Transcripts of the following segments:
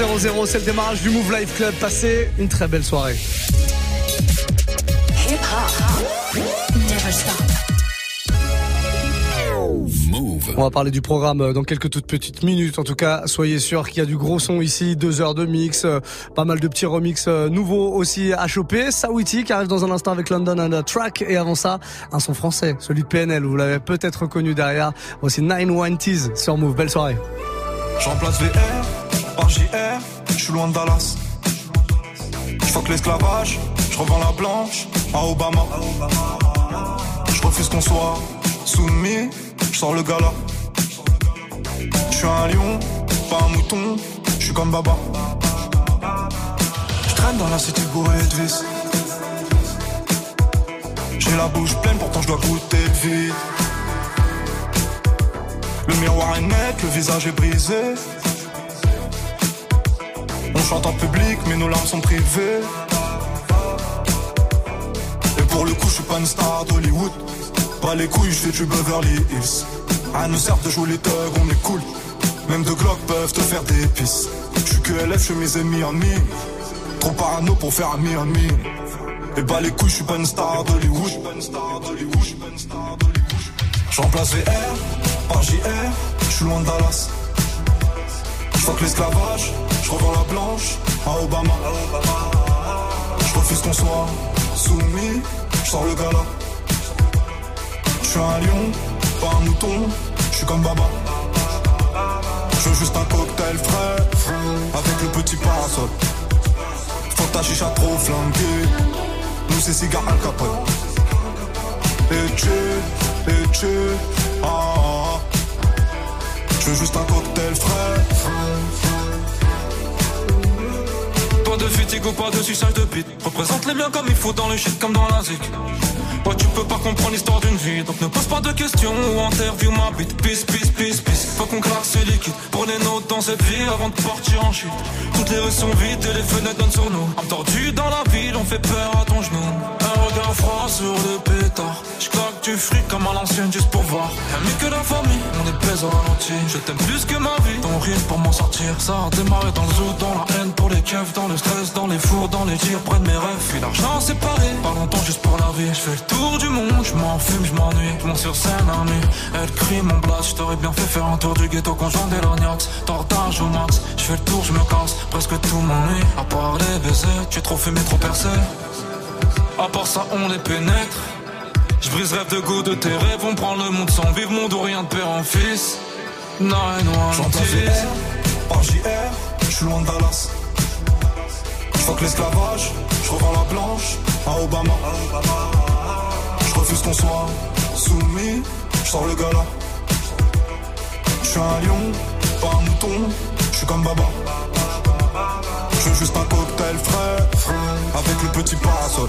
21-0-0, c'est le démarrage du Move Life Club. Passez une très belle soirée. On va parler du programme euh, dans quelques toutes petites minutes. En tout cas, soyez sûr qu'il y a du gros son ici, deux heures de mix, euh, pas mal de petits remix euh, nouveaux aussi à choper. Sawiti qui arrive dans un instant avec London and a Track et avant ça, un son français, celui de PNL. Vous l'avez peut-être reconnu derrière. Voici Nine One Teas sur Move. Belle soirée. Je remplace VR par JR, je suis loin de Dallas. Que l'esclavage, je revends la blanche à Obama. Je refuse qu'on soit soumis je sors le gala. Je suis un lion, pas un mouton, je suis comme Baba. Je traîne dans la cité bourrée de vis. J'ai la bouche pleine, pourtant je dois goûter vite. Le miroir est net, le visage est brisé. Chante en public, mais nos larmes sont privées. Et pour le coup, je suis pas une star d'Hollywood. Pas les couilles, je fais du Beverly Hills. À nous sert de jouer les thugs, on est cool. Même deux Glock peuvent te faire des pisses. Je suis que LF, je mes ennemis en mine. Trop parano pour faire un mi Et bah les couilles, je suis pas une star d'Hollywood. J'remplace VR par JR, je suis loin de Dallas. Que l'esclavage, je revends la blanche à Obama. Je refuse qu'on soit soumis, je sors le gala. Je suis un lion, pas un mouton, je suis comme Baba. Je veux juste un cocktail frais, avec le petit parasol. Faut ta chicha trop flanquée, nous c'est cigare al capote. Et tu, et tu, ah. Je veux juste un cocktail frais. Pas de fatigue ou pas de suçage de bite. Représente les miens comme il faut dans le shit comme dans la zik. Ouais, tu peux pas comprendre l'histoire d'une vie, donc ne pose pas de questions ou interview ma bite. Peace, peace, peace, peace. Faut qu'on claque ce liquide. Prenez notes dans cette vie avant de partir en chute. Toutes les rues sont vides et les fenêtres donnent sur nous. Entendu dans la ville, on fait peur à ton genou. Un regard froid sur le pétard. J'claque du fric comme à l'ancienne juste pour voir. Y'a mieux que la famille, on est pèse au ralenti. Je t'aime plus que ma vie, ton rire pour m'en sortir. Ça a démarré dans le zoo, dans la haine pour les keufs, dans le stress, dans les fours, dans les tirs, près de mes rêves. Puis l'argent séparé, pas longtemps juste pour la vie. Je fais le tour du monde, je m'en fume, je m'ennuie. Je sur scène à elle crie mon blast. Je t'aurais bien fait faire un tour du ghetto conjoint des lorgnax. Tortage au max, je fais le tour, je me casse. Presque tout m'ennuie, à part les baisers. Tu es trop fumé, trop percé. À part ça, on les pénètre. Je brise rêve de goût de tes rêves. On prend le monde sans vivre, monde ou rien de père en fils. Non, non, J'entends par JR, je suis loin de Dallas. Je que l'esclavage, je revends la blanche à Obama. Je refuse qu'on soit soumis, je sors le gala. Je suis un lion, pas un mouton, je suis comme Baba. Je veux juste un cocktail frais, avec le petit parasol.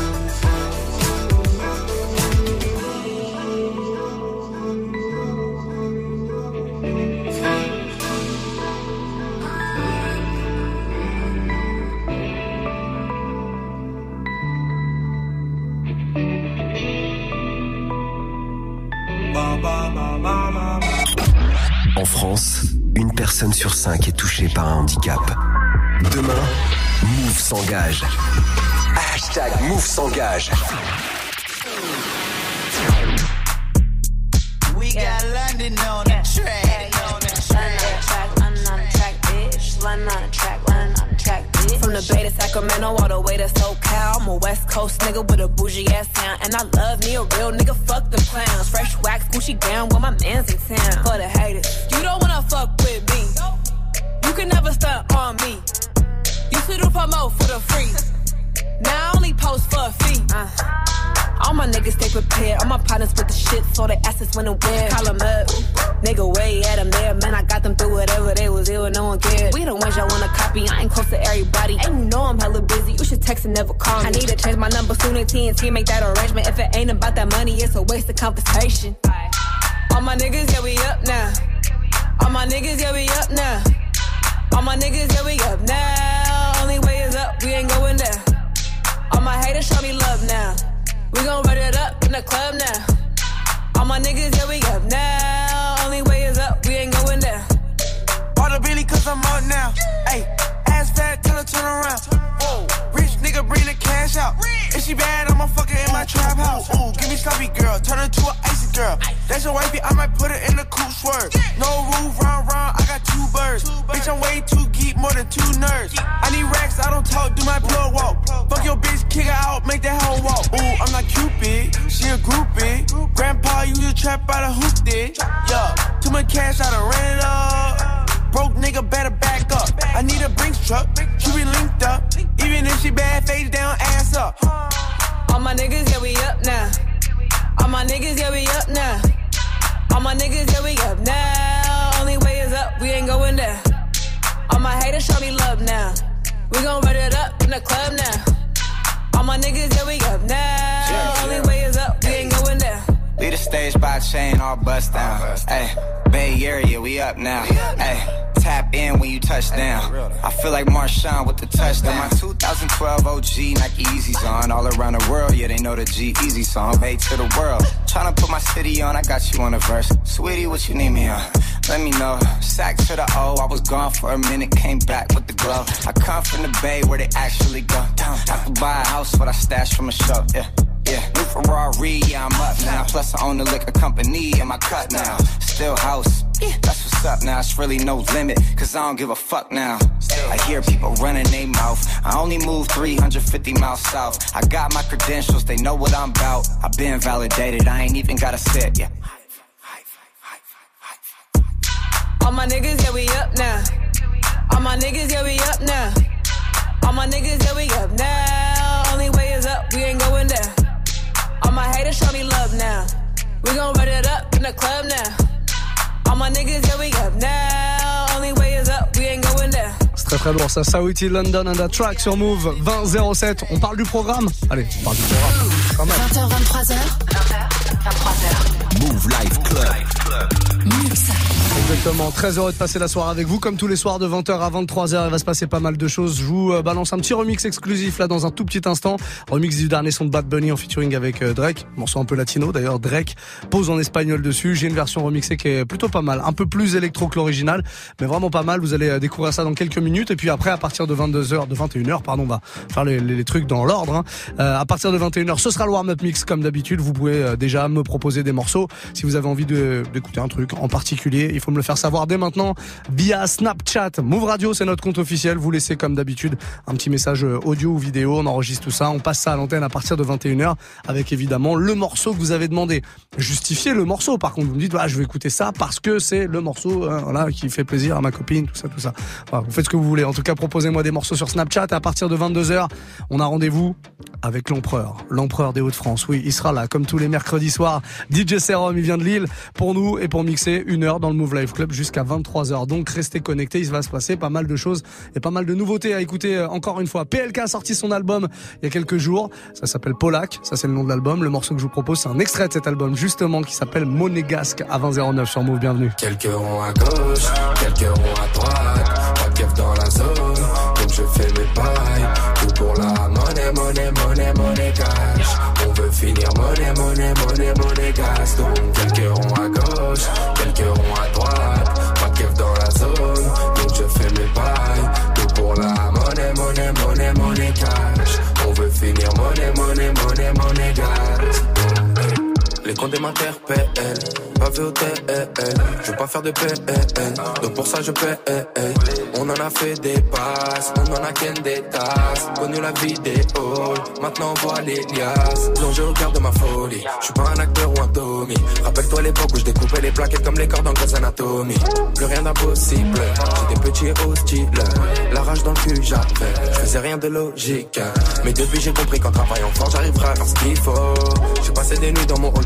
Une personne sur cinq est touchée par un handicap. Demain, Move s'engage. Hashtag Move s'engage. Bay to Sacramento, all the way to SoCal. I'm a West Coast nigga with a bougie ass sound. And I love me a real nigga, fuck the clowns. Fresh wax, Gucci down with my man's in town. For the haters, you don't wanna fuck with me. You can never stunt on me. Used to do promo for the free. Now I only post for a fee. Uh. All my niggas stay prepared. All my partners with the shit, so they assets when and where. Call them up. Nigga, way at them there. Man, I got them through whatever they was ill, no one cared. We the ones y'all wanna copy. I ain't close to everybody. And you know I'm hella busy. You should text and never call me. I need to change my number soon as TNT make that arrangement. If it ain't about that money, it's a waste of conversation. All my niggas, yeah, we up now. All my niggas, yeah, we up now. All my niggas, yeah, we up now. Only way is up, we ain't going We gon' run it up in the club now. All my niggas, yeah, we up now. Only way is up, we ain't going down. All the Billy, cause I'm up now. Hey, ass fat, tell her turn around. Whoa, rich nigga, bring the cash out. If she bad, I'ma fuck her in my trap house. Ooh, give me sloppy girl, turn her to an icy girl. That's your wifey, I might put her in the cool swerve. No roof, round, round, I got two birds. Bitch, I'm way too geek, more than two nerds. Do my plug walk. Fuck your bitch, kick her out, make that hell walk. Ooh, I'm not Cupid, she a groupie. Grandpa, you just trap out of hoop it. Yeah, too much cash, I done ran it up. Broke nigga better back up. I need a Brinks truck, she be linked up. Even if she bad, face down, ass up. All my niggas, yeah, we up now. All my niggas, yeah, we up now. All my niggas, yeah, we up now. Only way is up, we ain't going down. All my haters show me love now. We gon' run it up in the club now. All my niggas, yeah, we up now. Only way is up, we ain't going down. Lead the stage by chain, all bust down. Hey, Bay Area, we up now. Hey, tap in when you touch down. I feel like Marshawn with the touchdown. My 2012 OG Nike Yeezys on. All around the world, yeah, they know the G Easy song. Bay to the world. Tryna put my city on, I got you on the verse. Sweetie, what you need me on? Let me know. Sack to the O, I was gone for a minute, came back with the glow. I come from the Bay where they actually go. I could buy a house, what I stash from a show, yeah. Yeah, new Ferrari, yeah, I'm up now. Plus, I own the liquor company in my cut now. Still house, that's what's up now. It's really no limit, cause I don't give a fuck now. I hear people running their mouth. I only move 350 miles south. I got my credentials, they know what I'm about. I've been validated, I ain't even gotta sit, yeah. All my niggas, yeah, we up now. All my niggas, yeah, we up now. All my niggas, yeah, we up now. Très très ça, Saudi London and a track sur Move. 2007. On parle du programme. Allez, on parle du programme. 20h23h, Exactement. Très heureux de passer la soirée avec vous. Comme tous les soirs de 20h à 23h, il va se passer pas mal de choses. Je vous euh, balance un petit remix exclusif là dans un tout petit instant. Remix du dernier son de Bad Bunny en featuring avec euh, Drake. Morceau un peu latino d'ailleurs. Drake pose en espagnol dessus. J'ai une version remixée qui est plutôt pas mal. Un peu plus électro que l'original. Mais vraiment pas mal. Vous allez euh, découvrir ça dans quelques minutes. Et puis après, à partir de 22h, de 21h, pardon, on va faire les, trucs dans l'ordre. hein. Euh, à partir de 21h, ce sera le warm-up mix comme d'habitude. Vous pouvez déjà me proposer des morceaux. Si vous avez envie d'écouter un truc en particulier, il faut me faire savoir dès maintenant via Snapchat. Move Radio, c'est notre compte officiel. Vous laissez comme d'habitude un petit message euh, audio ou vidéo. On enregistre tout ça. On passe ça à l'antenne à partir de 21h avec évidemment le morceau que vous avez demandé. Justifiez le morceau. Par contre, vous me dites, ah, je vais écouter ça parce que c'est le morceau hein, voilà, qui fait plaisir à ma copine, tout ça, tout ça. Voilà, vous faites ce que vous voulez. En tout cas, proposez-moi des morceaux sur Snapchat. À partir de 22h, on a rendez-vous avec l'empereur, l'empereur des Hauts-de-France. Oui, il sera là, comme tous les mercredis soirs. DJ Serum, il vient de Lille pour nous et pour mixer une heure dans le Move Life Club jusqu'à 23h. Donc, restez connectés. Il va se passer pas mal de choses et pas mal de nouveautés à écouter euh, encore une fois. PLK a sorti son album il y a quelques jours. Ça s'appelle Polak. Ça, c'est le nom de l'album. Le morceau que je vous propose, c'est un extrait de cet album, justement, qui s'appelle Monégasque à 2009 sur Move. Bienvenue. Quelques ronds à gauche, quelques ronds à droite, pas de dans la zone, donc je fais mes pailles. Tout pour la monnaie, monnaie, monnaie, monnaie finir monnaie, monnaie, monnaie, monnaie gas. Donc quelques ronds à gauche, quelques ronds à droite, pas de dans la zone, donc je fais mes pailles. Tout pour la monnaie, monnaie, monnaie, monnaie cash. On veut finir monnaie, monnaie, monnaie, monnaie gas. Les condés m'interpellent, pas au je veux pas faire de PN, donc pour ça je paie. On en a fait des passes, on en a qu'un des tasses, connu la vidéo, maintenant on voit les liasses, plongé au cœur de ma folie, je suis pas un acteur ou un Tommy, rappelle-toi l'époque où je découpais les plaquettes comme les cordes en Grey's Anatomy, plus rien d'impossible, j'étais petit et hostile, la rage dans le cul j'avais, je faisais rien de logique, mais depuis j'ai compris qu'en travaillant fort j'arriverai à faire ce qu'il faut, j'ai passé des nuits dans mon hall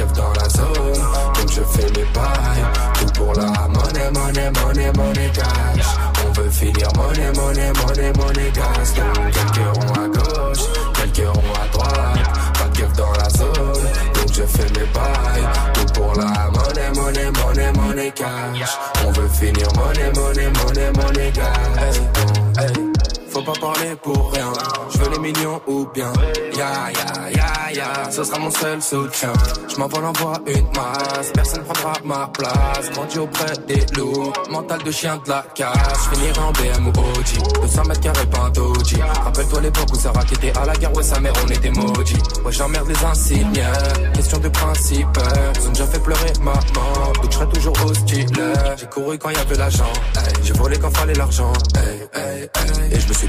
Pas keuf dans la zone, donc je fais mes pailles. Tout pour la monnaie, monnaie, monnaie, monnaie cash. On veut finir monnaie, monnaie, monnaie, monnaie. Donc quelques ronds à gauche, quelques ronds à droite. Pas keuf dans la zone, donc je fais mes pailles. Tout pour la monnaie, monnaie, monnaie, monnaie cash. On veut finir monnaie, monnaie, monnaie, monnaie gas. Hey, hey. Faut pas parler pour rien. Je veux les millions ou bien. Ya ya ya ya, ce sera mon seul soutien. Je m'envole en voie une masse, personne prendra ma place. Grandi auprès des loups, mental de chien de la casse. Je finirai en BM ou OG, 200 mètres carrés pas un doji. Rappelle-toi l'époque où Sarah qui était à la guerre, ouais sa mère on était maudits. Ouais j'emmerde les insignes, question de principe. Ils ont déjà fait pleurer maman, je serai toujours hostile. J'ai couru quand y avait l'argent, j'ai volé quand fallait l'argent. Et je me suis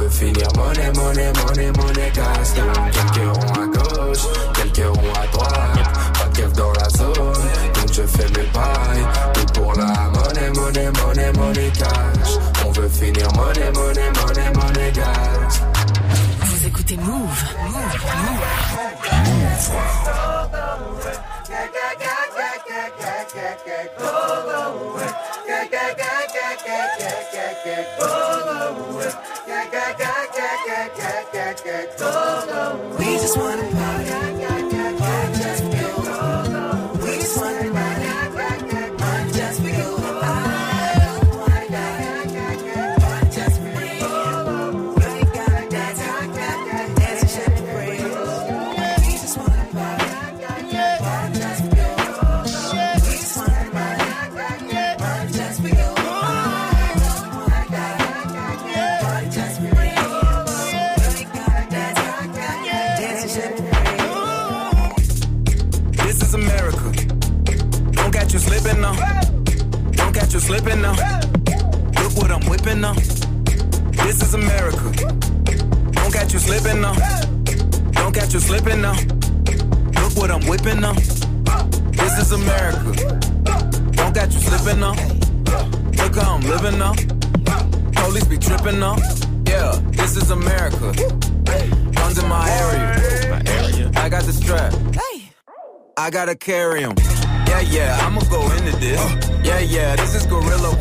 On veut finir monnaie, monnaie, monnaie, monnaie quelques ronds à gauche, quelques ronds à droite. Pas de keuf dans la zone, donc je fais mes pailles. Tout pour la monnaie, monnaie, monnaie, monnaie cash. On veut finir monnaie, monnaie, monnaie, monnaie gas. Vous écoutez Move. Move. Move. We just wanna party. Slipping now. Don't catch you slipping now. Look what I'm whipping now. This is America. Don't catch you slipping now. Look how I'm living now. Police be tripping now. Yeah, this is America. Guns in my area. I got the strap. I gotta carry. Yeah, yeah, I'ma go into this. Yeah, yeah, this is gorilla.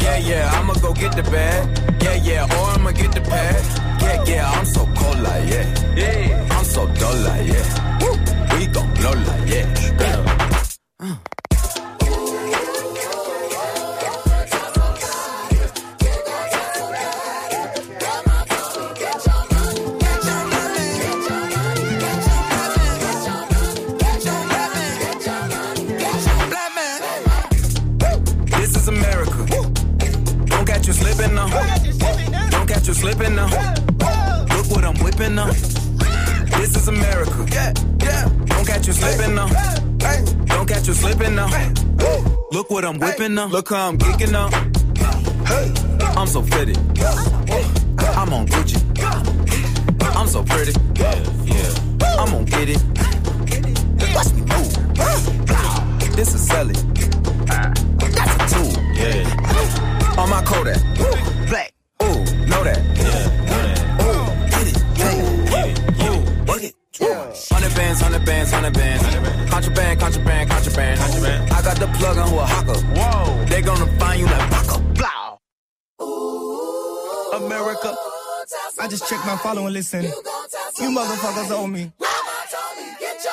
Yeah, yeah, I'ma go get the bag. Yeah, yeah, or I'ma get the pad. Yeah, yeah, I'm so cold like yeah. Yeah, I'm so dull like yeah. Woo. We gon' blow like yeah. You slipping now. Don't catch you slipping now. Look what I'm whipping now. Look how I'm geeking now. I'm so fitted. I'm on Gucci. I'm so pretty. Yeah, yeah. I'm gonna get it. Watch me move. This is Sally. That's a tool. Yeah. On my Kodak. Hundred bands. Contraband, contraband, contraband. Contraband. I got the plug on who a hawker. Whoa. They gonna find you like Paco. Blow. America. I just checked my follow and listen. You motherfuckers owe me. Mama told me, Get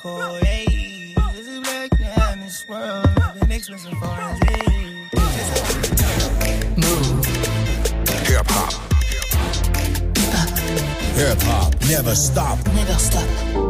a buck hole. Hey, this is black now in this world. Been expensive for Move. Hip hop. Hip hop never stop. Never stop.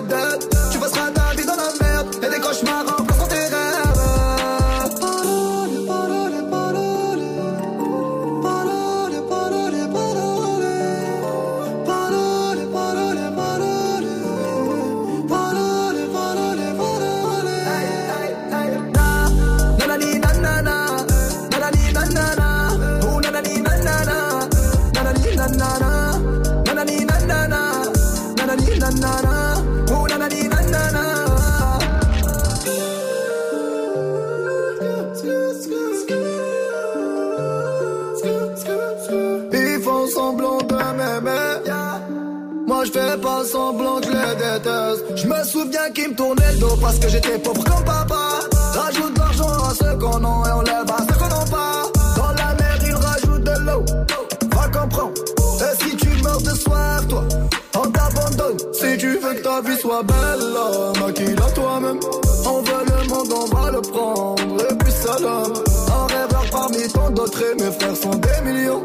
façon, t'es fais pas semblant que les déteste. Je me souviens qu'ils me tournaient le dos parce que j'étais pauvre comme papa. Rajoute de l'argent à ceux qu'on a et on lève à ceux qu'on n'a pas. Dans la mer ils rajoutent de l'eau. Va comprendre. Et si tu meurs ce soir, toi, on t'abandonne. Si tu veux que ta vie soit belle, maquille à toi-même. On veut le monde, on va le prendre. Et puis salam. Un rêveur parmi tant d'autres et mes frères sont des millions.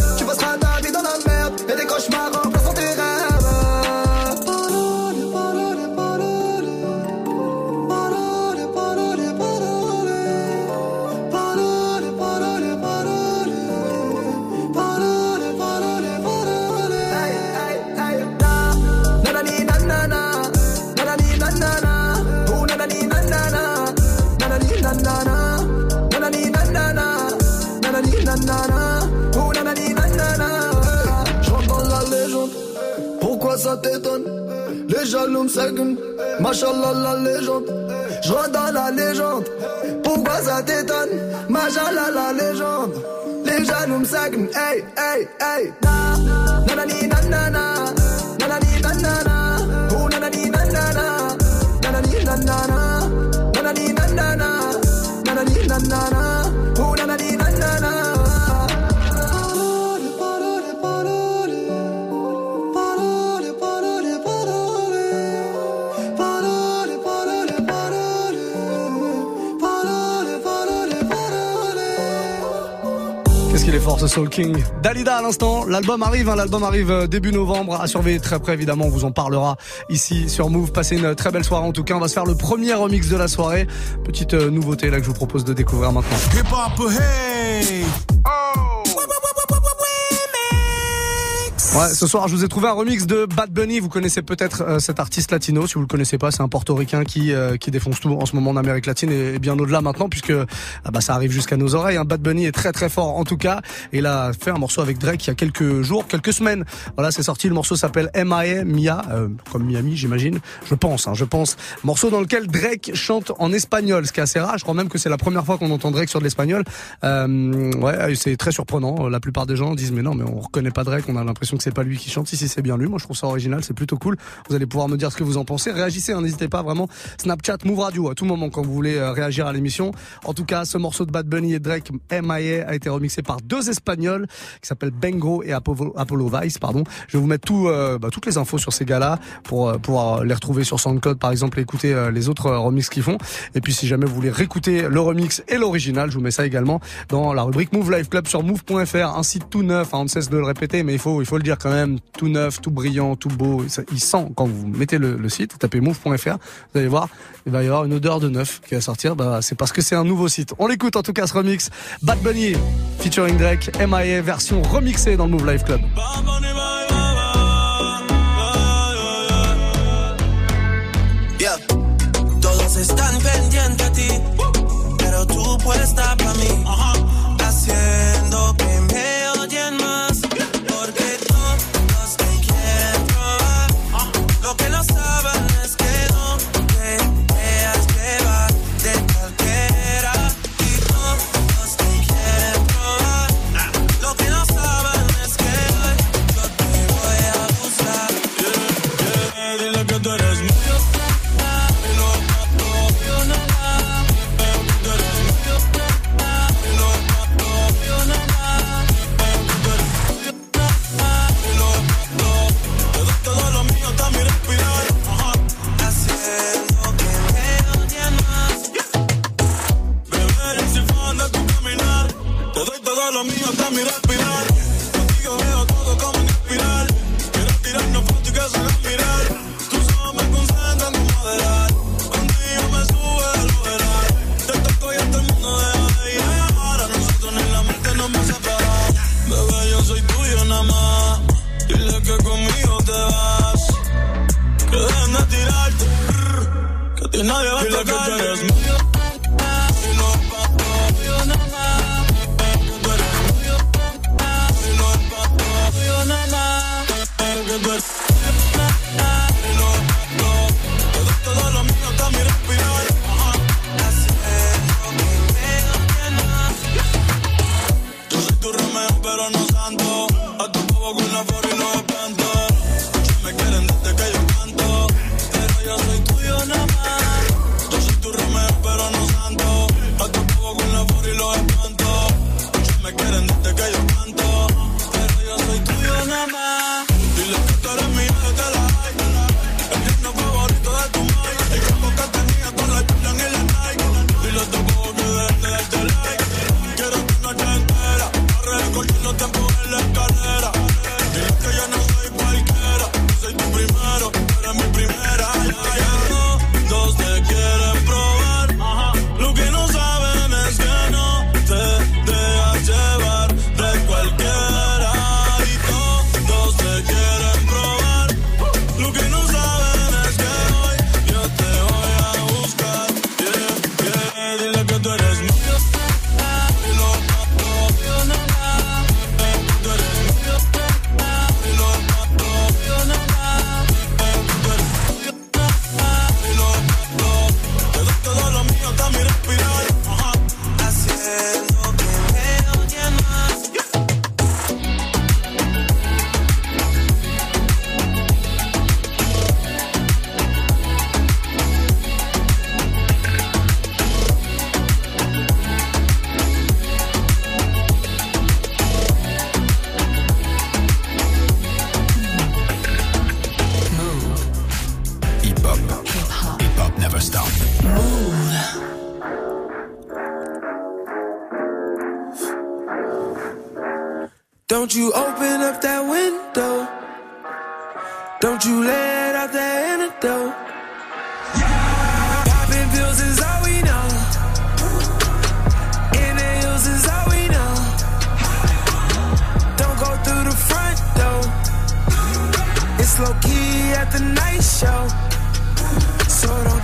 Les jaloux me seguent, machallah la légende. Je dans la légende, pourquoi ça t'étonne? Machallah la légende. Les jaloux me seguent, hey, hey, hey. Na, nanani nanana, nanani nanana, oh Ce Soul King. Dalida à l'instant, l'album arrive, hein, l'album arrive euh, début novembre, à surveiller très près évidemment, on vous en parlera ici sur Move. Passez une très belle soirée en tout cas, on va se faire le premier remix de la soirée. Petite euh, nouveauté là que je vous propose de découvrir maintenant. Ouais, ce soir, je vous ai trouvé un remix de Bad Bunny. Vous connaissez peut-être euh, cet artiste latino. Si vous le connaissez pas, c'est un portoricain qui euh, qui défonce tout en ce moment en Amérique latine et, bien au-delà maintenant, puisque ah bah ça arrive jusqu'à nos oreilles. Hein. Bad Bunny est très très fort en tout cas. Il a fait un morceau avec Drake il y a quelques jours, quelques semaines. Voilà, c'est sorti. Le morceau s'appelle M.I.A. Mia, euh, comme Miami, j'imagine. Je pense, hein, je pense. Morceau dans lequel Drake chante en espagnol, ce qui est assez rare. Je crois même que c'est la première fois qu'on entend Drake sur de l'espagnol. Euh, ouais, c'est très surprenant. La plupart des gens disent mais non, mais on reconnaît pas Drake. On a l'impression c'est pas lui qui chante. Si, si, c'est bien lui. Moi, je trouve ça original. C'est plutôt cool. Vous allez pouvoir me dire ce que vous en pensez. Réagissez, hein, n'hésitez pas vraiment. Snapchat, Move Radio, à tout moment quand vous voulez euh, réagir à l'émission. En tout cas, ce morceau de Bad Bunny et Drake, M.I.A. a été remixé par deux Espagnols qui s'appellent Bengo et Apollo, Vice, pardon. Je vais vous mettre tout, euh, bah, toutes les infos sur ces gars-là pour euh, pouvoir les retrouver sur SoundCloud, par exemple, et écouter les autres remixes qu'ils font. Et puis, si jamais vous voulez réécouter le remix et l'original, je vous mets ça également dans la rubrique Move Live Club sur move.fr, un site tout neuf. Hein, on ne cesse de le répéter, mais il faut, il faut le dire dire quand même, tout neuf, tout brillant, tout beau. Il sent, quand vous mettez le, site, vous tapez move.fr, vous allez voir, il va y avoir une odeur de neuf qui va sortir. Bah, c'est parce que c'est un nouveau site. On l'écoute en tout cas ce remix. Bad Bunny featuring Drake, MIA version remixée dans le Move Life Club. están pendientes a ti, pero tú puedes estar para mí, haciendo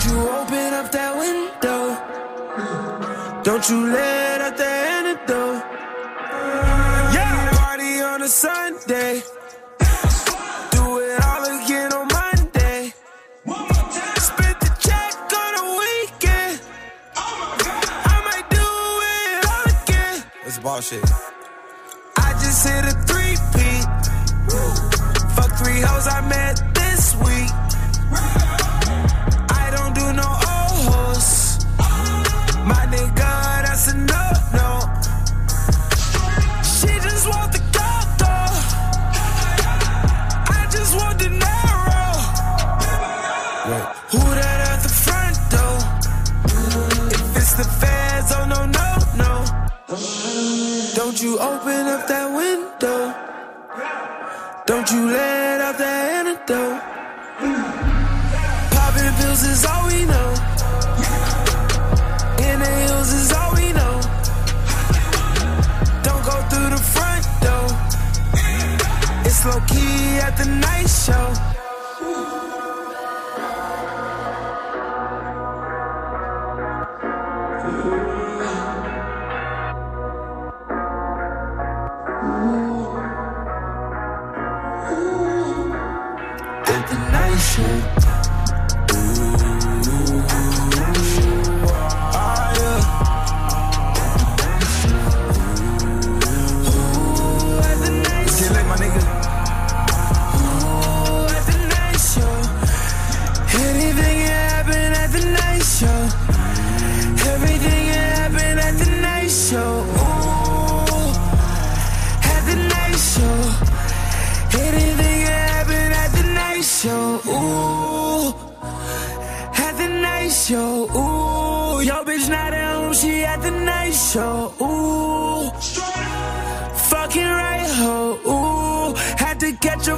you open up that window. Don't you let out that a Sunday. Do it all again on Monday. Spit the check on a weekend. I might do it all again. It's bullshit. You open up that window. Don't you let out the antidote. Popping pills is all we know. In the hills is all we know. Don't go through the front door. It's low key at the night show.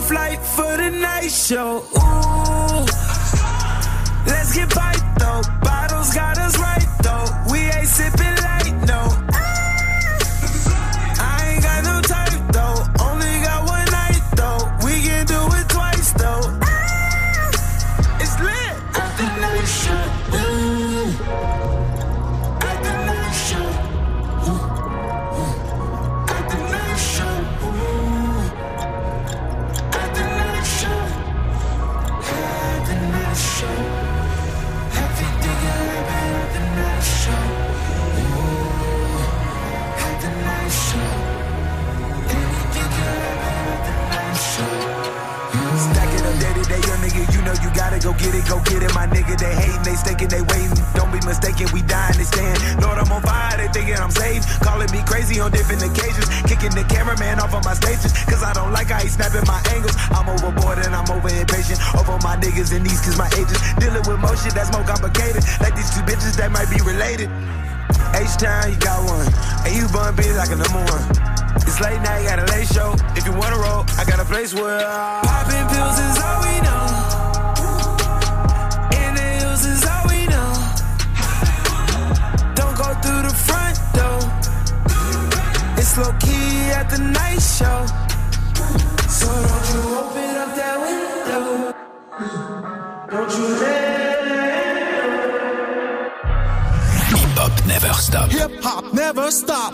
Flight for the night show. Ooh, let's get piped They hating, they staking, they waiting. Don't be mistaken, we dying, they stand. Lord, I'm on fire, they thinking I'm safe. Calling me crazy on different occasions. Kicking the cameraman off of my stages. Cause I don't like how he snapping my angles. I'm overboard and I'm over impatient. Over my niggas and these cause my ages. Dealing with more shit that's more complicated. Like these two bitches that might be related. H-Town, you got one. And you bun be like a number one. It's late night, got a late show. If you wanna roll, I got a place where Popping pills is all we know. Low key at the night show. So don't you open up that window. Don't you let Hip hop never stop. Hip hop never stop.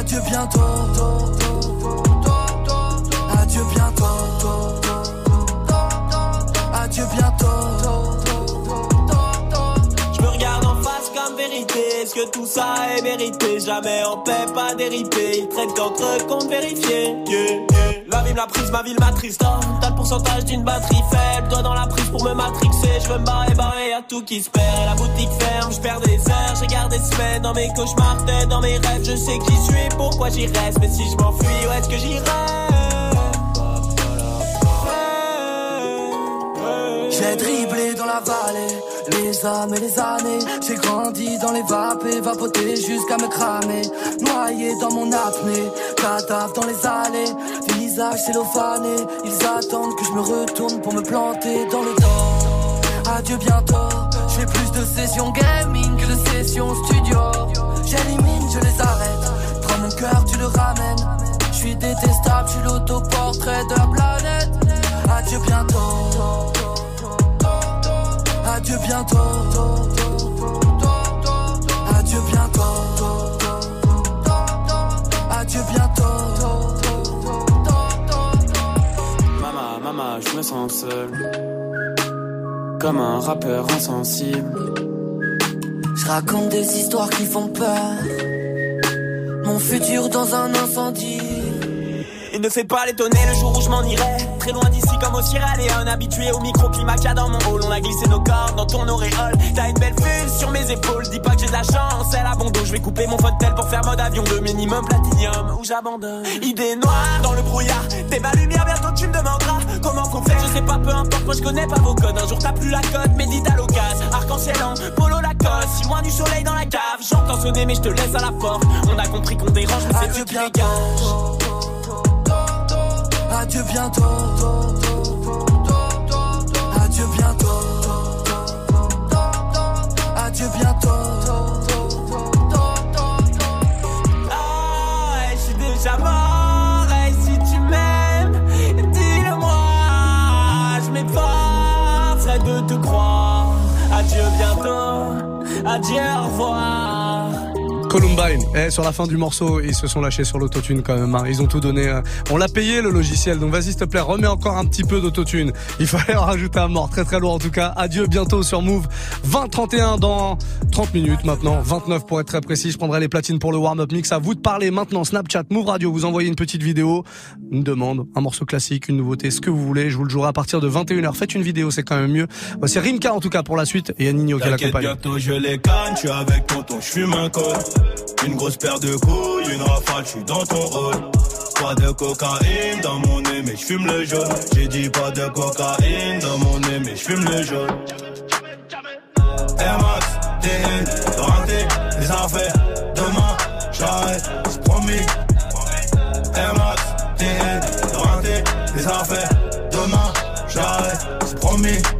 Adieu bientôt. Adieu bientôt. Adieu bientôt. Je me regarde en face comme vérité. Est-ce que tout ça est mérité? Jamais en paix, pas dérité. Ils traitent qu'entre comptes vérifiés. Yeah, yeah. La prise, ma ville m'attriste. T'as le pourcentage d'une batterie faible. Toi dans la prise pour me matrixer. Je veux me barrer, barrer, y'a tout qui se perd. La boutique ferme, je perds des heures. J'ai gardé semaines dans mes cauchemars, tête dans mes rêves. Je sais qui suis, pourquoi j'y reste. Mais si je m'enfuis, où est-ce que j'irai? J'ai dribblé dans la vallée, les âmes et les années. J'ai grandi dans les vapes et vapoté jusqu'à me cramer. Noyé dans mon apnée, cadavre dans les allées. Visage cellophané, ils attendent que je me retourne pour me planter dans le dos. Adieu bientôt, je fais plus de sessions gaming que de sessions studio. J'élimine, je les arrête. Prends mon cœur, tu le ramènes. Je suis détestable, je suis l'autoportrait de la planète. Adieu bientôt. Adieu bientôt. Adieu bientôt. Adieu bientôt. Je me sens seul. comme un rappeur insensible. Je raconte des histoires qui font peur. Mon futur dans un incendie. Il ne fait pas l'étonner le jour où je m'en irai. Très loin d'ici comme au Sierra un habitué au microclimat qu'il y a dans mon hall. On a glissé nos corps dans ton auréole. T'as une belle fule sur mes épaules. Dis pas que j'ai de la chance, c'est la bondo. Je vais couper mon tel pour faire mode avion de minimum platinium. Ou j'abandonne? Idée noire dans le brouillard. T'es ma lumière, bientôt tu me demanderas comment qu'on fait. Je sais pas, peu importe, moi je connais pas vos codes. Un jour t'as plus la cote, médite à l'occasion. Arc-en-ciel polo Lacoste. Six mois du soleil dans la cave. J'entends sonner, mais je te laisse à la porte. On a compris qu'on dérange, mais c'est Dieu qui Adieu bientôt. Bientôt. Columbine. Eh, sur la fin du morceau, ils se sont lâchés sur l'autotune quand même. Hein. Ils ont tout donné. Hein. On l'a payé le logiciel. Donc vas-y, s'il te plaît, remets encore un petit peu d'autotune. Il fallait en rajouter un mort. Très très lourd en tout cas. Adieu bientôt sur Move. 20-31 dans 30 minutes maintenant. 29 pour être très précis. Je prendrai les platines pour le warm-up mix. À vous de parler maintenant. Snapchat, Move Radio. Vous envoyez une petite vidéo, une demande, un morceau classique, une nouveauté, ce que vous voulez. Je vous le jouerai à partir de 21h. Faites une vidéo, c'est quand même mieux. C'est Rimka en tout cas pour la suite et Nino qui l'accompagne. bientôt je les canne. Tu avec tonton, je fume un col. Une grosse paire de couilles, une rafale, je suis dans ton rôle. Pas de cocaïne dans mon nez, mais je fume le jaune. J'ai dit pas de cocaïne dans mon nez, mais je fume le jaune. Air Max, TN, rentré, les affaires. Demain, j'arrête, c'est promis. Air Max, TN, rentré, les affaires. Demain, j'arrête, c'est promis.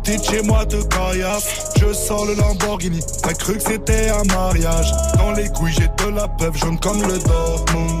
petites chez moi de caillasse, je sors le Lamborghini, t'as cru que c'était un mariage, dans les couilles j'ai de la peuple jaune comme le Dortmund,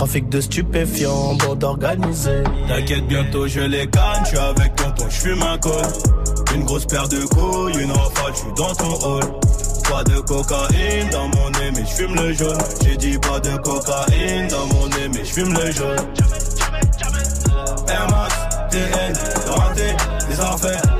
Trafic de stupéfiants, bande organisée. T'inquiète, bientôt je les gagne, suis avec tonton, je fume un col. Une grosse paire de couilles, une rafale, je suis dans ton hall. Pas de cocaïne dans mon nez, mais je fume le jaune. J'ai dit pas de cocaïne dans mon nez, mais je fume le jaune. Air Max, TN, les affaires.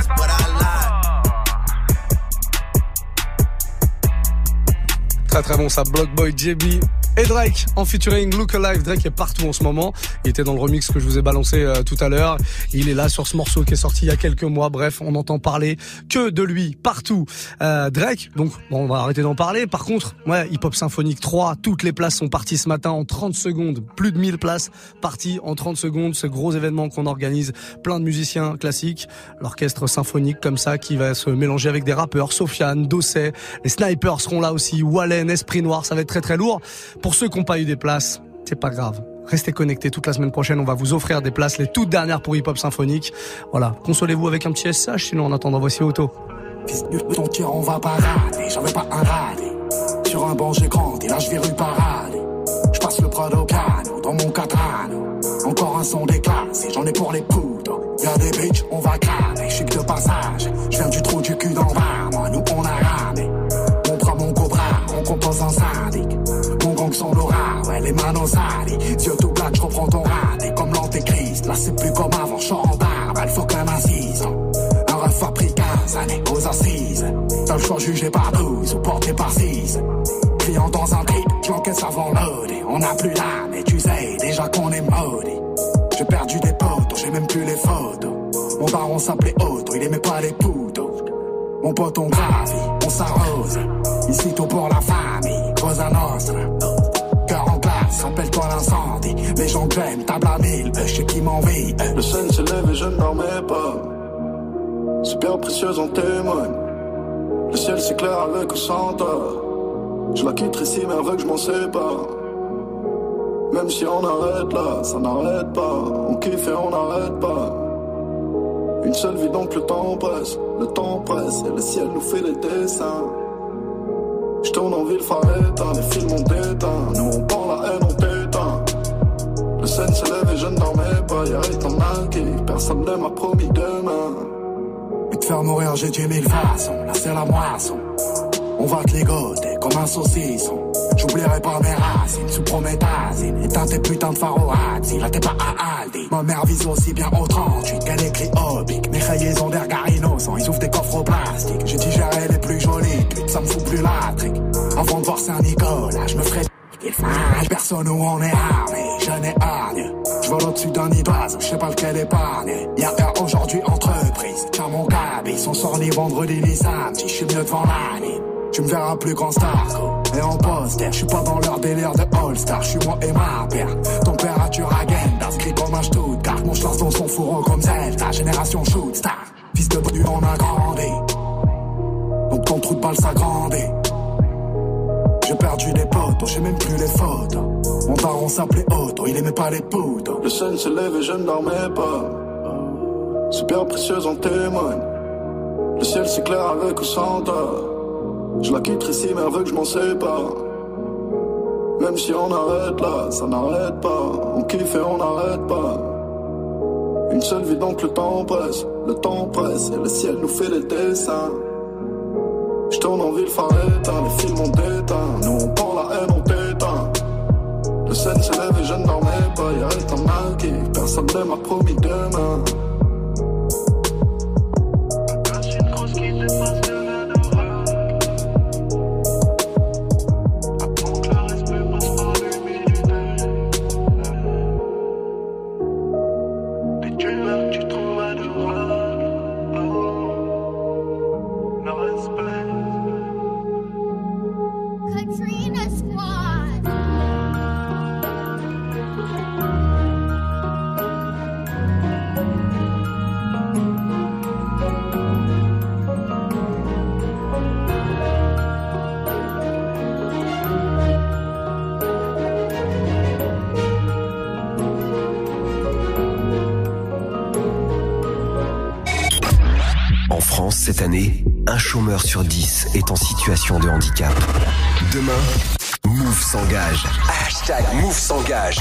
Très très bon ça, Block Boy, JB et Drake en featuring Look Alive. Drake est partout en ce moment. Il était dans le remix que je vous ai balancé euh, tout à l'heure. Il est là sur ce morceau qui est sorti il y a quelques mois. Bref, on entend parler que de lui partout. Euh, Drake, donc bon, on va arrêter d'en parler. Par contre, ouais, Hip Hop Symphonique 3, toutes les places sont parties ce matin en 30 secondes. Plus de 1000 places parties en 30 secondes. Ce gros événement qu'on organise, plein de musiciens classiques, l'orchestre symphonique comme ça qui va se mélanger avec des rappeurs. Sofiane, Dosset, les snipers seront là aussi. Wallen, Esprit Noir, ça va être très très lourd. Pour ceux qui n'ont pas eu des places, c'est pas grave. Restez connectés toute la semaine prochaine. On va vous offrir des places, les toutes dernières pour Hip Hop Symphonique. Voilà. Consolez-vous avec un petit SH, sinon en attendant, voici Auto. Ton tir, on va pas rater. J'avais pas un radé. Sur un banc, j'ai grandi, là je vais rue parader. Je passe le Prado Cano dans mon Catrano. Encore un son déclassé, j'en ai pour les poudres. Y'a des bitches, on va cramer. Je suis que de passage. Je viens du trou du cul d'en bas, moi, nous on a ramé. Mon bras, mon cobra, on compose en syndic. Les manos sales. Yeux tout black, je reprends ton raté comme l'antéchrist. Là c'est plus comme avant, en barbe, elle faut qu'un assise. Un ref a pris 15 années aux assises. T'as le choix jugé par 12 ou porté par 6. Client dans un trip, j'encaisse avant loadé. On n'a plus l'âme et tu sais déjà qu'on est maudit. J'ai perdu des potes, j'ai même plus les photos. Mon baron s'appelait Otto, il aimait pas les poudres. Mon pote on gravit, on s'arrose. Ici tout pour la famille, Nostra. Cœur en glace, rappelle-toi l'incendie. Les gens t'aiment, table à mille, je sais qui m'envie. Le sun se lève et je ne dormais pas. Super précieuse en témoigne. Le ciel s'éclaire avec Santa. Je la quitterai si mais avec je m'en sépare. Même si on arrête là, ça n'arrête pas. On kiffe et on n'arrête pas. Une seule vie donc le temps presse, le temps presse et le ciel nous fait des dessins. Je tourne en ville éteint, les films ont déteint. Nous on prend la haine, on t'éteint. Le scène se lève et je ne dormais pas, y'a rien mal qui personne ne m'a promis demain. Et te faire mourir, j'ai tué mille façons, là c'est la moisson. On va te ligoter comme un saucisson. J'oublierai pas mes racines sous prométhazine. Éteins tes putains de pharoazzi, là t'es pas à Aldi. Ma mère vise aussi bien au 38 qu'elle écrit obique. Mes rayés ont des ils ouvrent des coffres au plastique. J'ai digéré les plus jolies putes, ça me fout plus la trique. Avant de voir Saint-Nicolas, je me ferai il personne où on est armé, je n'ai hargne. Je vole au-dessus d'un d'oiseau, je sais pas lequel épargne. Y'a un aujourd'hui entreprise, tiens mon cabis, son sort ni vendredi ni samedi, je suis mieux devant l'année. Tu me verras plus grand star Et en poster, je suis pas dans leur délire de All-Star Je suis moi et ma père Température agenda, inscrit comme un Stuttgart Mon lance dans son fourreau comme Zelda Génération shoot star Fils de du on a grandi. Donc ton trou de balle s'agrandit. J'ai perdu des potes, j'ai même plus les photos Mon daron s'appelait Otto, il aimait pas les poudres. Le sun se lève et je ne dormais pas. Super précieuse en témoigne. Le ciel s'éclaire avec ou sans je la quitterai si mais que je m'en sépare. Même si on arrête là, ça n'arrête pas. On kiffe et on n'arrête pas. Une seule vie donc le temps presse, le temps presse et le ciel nous fait les dessins. Je tourne en ville éteint, les films ont déteint. Nous on prend la haine, on t'éteint. Le scène se lève et je ne dormais pas, y'a un mal qui personne ne m'a promis demain. Sur 10 est en situation de handicap. Demain, Move s'engage. Hashtag Move s'engage.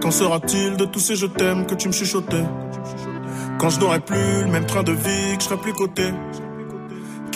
Quand sera-t-il de tous ces je t'aime que tu me chuchotais? Quand je n'aurai plus le même train de vie, que je serai plus coté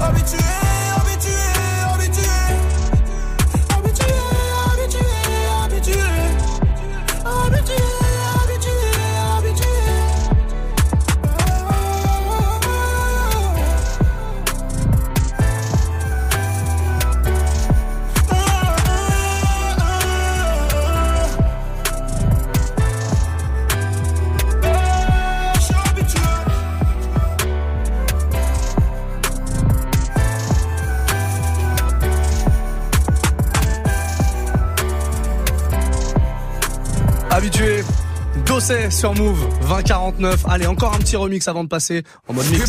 Habitué Dossé sur Move 2049. Allez, encore un petit remix avant de passer en mode mix.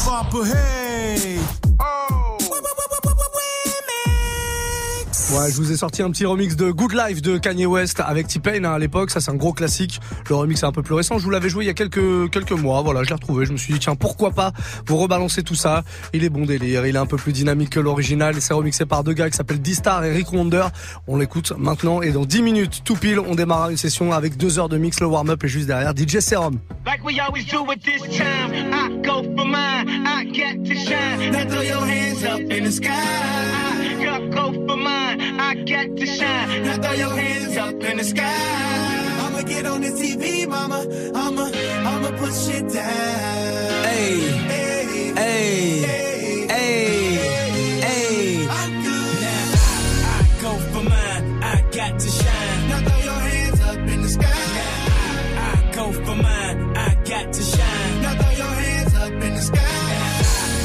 Ouais, je vous ai sorti un petit remix de Good Life de Kanye West avec T-Pain hein, à l'époque. Ça, c'est un gros classique. Le remix est un peu plus récent. Je vous l'avais joué il y a quelques, quelques mois. Voilà, je l'ai retrouvé. Je me suis dit, tiens, pourquoi pas vous rebalancer tout ça? Il est bon délire. Il est un peu plus dynamique que l'original. C'est remixé par deux gars qui s'appellent D-Star et Rick Wonder. On l'écoute maintenant et dans 10 minutes, tout pile, on démarre une session avec deux heures de mix. Le warm-up est juste derrière DJ Serum. Like we always do this time, I go for mine. I get to shine. Throw your hands up in the sky. go for mine. I got to shine. Now throw your hands up in the sky. I'ma get on the TV, mama. I'ma, I'ma push it down. Hey, hey, hey, hey, hey. I go for mine. I got to shine. Now throw your hands up in the sky. Now I, go for mine. I got to shine. Now throw your hands up in the sky.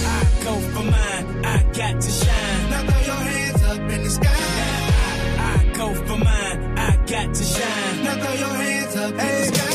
Now I go for mine. I got to shine. Now throw your hands up. In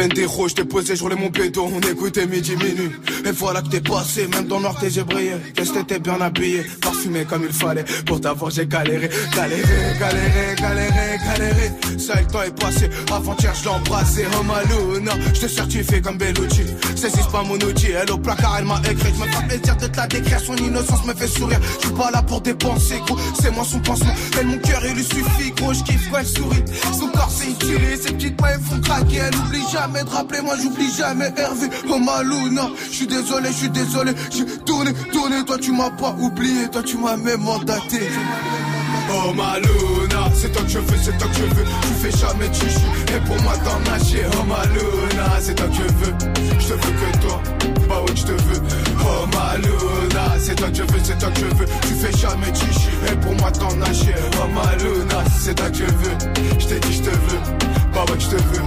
Un soir avec Bendero, je t'ai posé, je roulais mon pédo, on écoutait midi minuit. Et voilà que t'es passé, même dans le noir t'es brillé. Qu'est-ce que t'étais bien habillé, comme il fallait. Pour t'avoir j'ai galéré, galéré, galéré, galéré, galéré. Ça le temps est passé, avant-hier je l'ai embrassé. Oh Maluna, je te certifie comme Bellucci. C'est pas mon outil, elle au placard elle m'a écrit. Je me fais plaisir de te la décrire, son innocence me fait sourire. Je suis pas là pour dépenser, gros, c'est moi son pansement. Elle mon cœur il lui suffit, gros, je kiffe quand elle sourit. Son corps c'est tuerie, ses petites mains elles font craquer. Elle oublie jamais de rappeler, moi j'oublie jamais Hervé. Oh Maluna, je suis désolé, je suis désolé. J'ai tourné, tourné, toi tu m'as pas oublié, toi tu m'as même mandaté. Oh Maluna, c'est toi que je veux, c'est toi que je veux. Tu fais jamais de chichi, et pour moi t'en as chier. Oh Maluna, c'est toi que je veux. Je te veux que toi, bah ouais, je te veux. Oh Maluna, c'est toi que je veux, c'est toi que je veux. Tu fais jamais chichi, et pour moi t'en as chier. Oh Maluna, c'est toi que je veux. Je t'ai dit, je te veux, bah ouais, je te veux.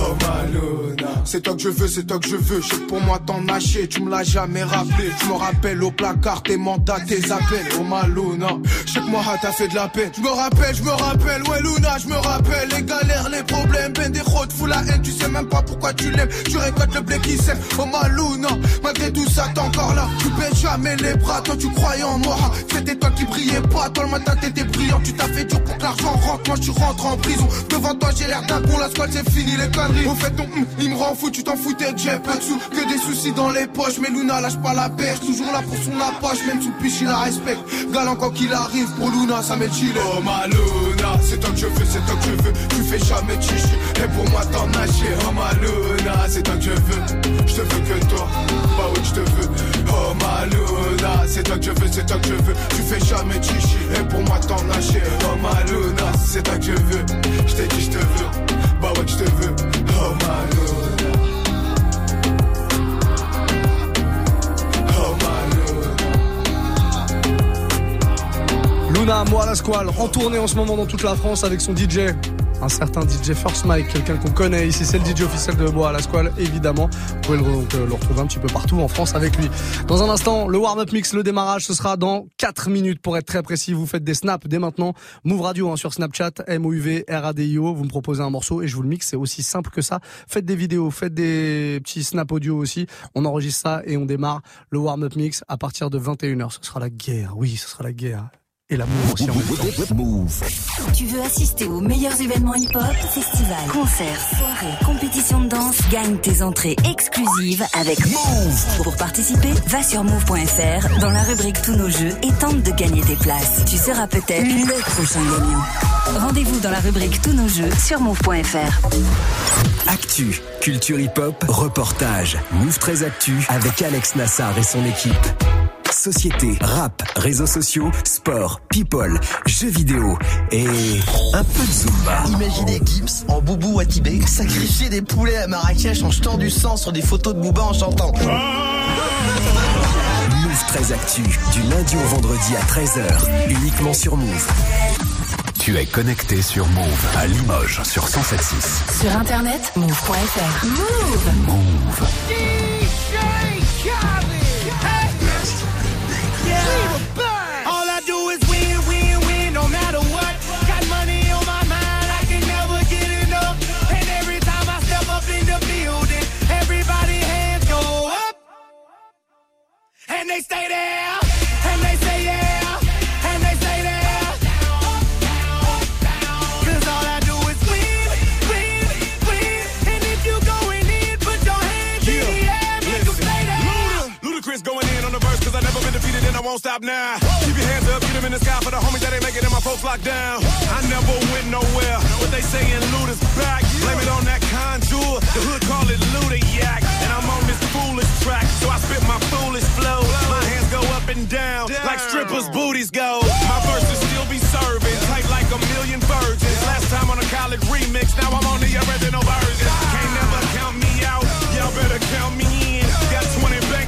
Oh Maluna, c'est toi que je veux, c'est toi que je veux. Je pour moi t'en as chier, tu me l'as jamais rappelé. Tu me rappelles au placard tes mandats, tes appels. Oh Maluna, je que moi t'as fait de la peine. Je me rappelle, je me rappelle, ouais Luna, je me rappelle les galères, les problèmes, ben des routes, fous la haine, tu sais même pas pourquoi tu l'aimes. Tu récoltes le blé qui sème. Oh Maluna, malgré tout ça t'es Tu baisses jamais les bras, toi tu croyais en moi. C'était toi qui brillais pas, toi le matin t'étais brillant. Tu t'as fait dur pour que l'argent rentre, moi je rentre en prison. Devant toi j'ai l'air d'un con, la squad c'est fini les conneries. Au fait ton hum, il me rend fou, tu t'en foutais j'ai peu de sous, que des soucis dans les poches. Mais Luna lâche pas la perche, toujours là pour son approche, même sous piche il la respecte. Galant quand qu'il arrive pour Luna, ça met chile. Oh ma Luna, c'est toi que je veux, c'est toi que je veux. Tu fais jamais chichi, et pour moi t'en as chier. Oh ma Luna, c'est toi que je veux, je te veux que toi, bah oui je te veux. Oh Maluna, c'est toi que je veux, c'est toi que je veux. Tu fais jamais chichi, et pour moi t'en lâcher. Oh Maluna, c'est toi que je veux. Je t'ai dit, je te veux. Bah ouais, je te veux. Oh Maluna. Oh, Luna, moi la squale, en tournée en ce moment dans toute la France avec son DJ un certain DJ First Mike, quelqu'un qu'on connaît ici, c'est le DJ officiel de Bois à la Squale, évidemment. Vous pouvez le, euh, le, retrouver un petit peu partout en France avec lui. Dans un instant, le warm-up mix, le démarrage, ce sera dans 4 minutes pour être très précis. Vous faites des snaps dès maintenant. Move Radio hein, sur Snapchat, M-O-U-V, R-A-D-I-O. Vous me proposez un morceau et je vous le mixe. C'est aussi simple que ça. Faites des vidéos, faites des petits snaps audio aussi. On enregistre ça et on démarre le warm-up mix à partir de 21h. Ce sera la guerre. Oui, ce sera la guerre et l'amour aussi en Move. Tu veux assister aux meilleurs événements hip-hop, festivals, concerts, soirées, compétitions de danse Gagne tes entrées exclusives avec Move. Pour participer, va sur move.fr dans la rubrique Tous nos jeux et tente de gagner tes places. Tu seras peut-être le prochain gagnant. Rendez-vous dans la rubrique Tous nos jeux sur move.fr. Actu, culture hip-hop, reportage. Move très Actu avec Alex Nassar et son équipe. Société, rap, réseaux sociaux, sport, people, jeux vidéo et un peu de Zumba. Imaginez Gibbs en boubou à Tibet sacrifier des poulets à Marrakech en jetant du sang sur des photos de Booba en chantant. Move 13 Actu, du lundi au vendredi à 13h, uniquement sur Move. Tu es connecté sur Move à Limoges sur 107.6. Sur internet, move.fr. Move. Move. And they stay there, won't stop now. Keep your hands up, get them in the sky for the homies that ain't making it, my folks locked down. I never went nowhere, but they saying Luda's back. Blame it on that contour, the hood call it Luda Yak. And I'm on this foolish track, so I spit my foolish flow. My hands go up and down, like strippers' booties go. My verses still be serving, tight like a million virgins. Last time on a college remix, now I'm on the original version. Can't never count me out, y'all better count me in. Got 20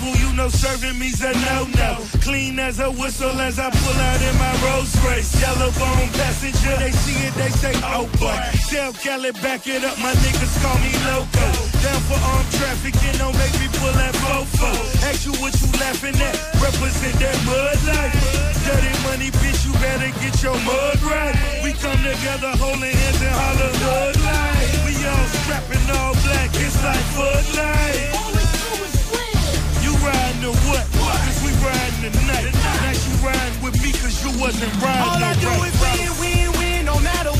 swivel, you know serving me's a no no. Clean as a whistle as I pull out in my Rolls Royce. Yellow bone passenger, they see it, they say, oh boy. Tell Cali, back it up, my niggas call me loco. Down for armed trafficking, don't make me pull that fofo. Ask you what you laughing at, represent that mud life. Dirty money, bitch, you better get your mud right. We come together holding hands and holler hood life. We all strapping all black, it's like Bud Light. You riding know what? what? Cause we riding tonight. tonight. Now you riding with me cause you wasn't riding All I right. do is win, win, win, no matter what.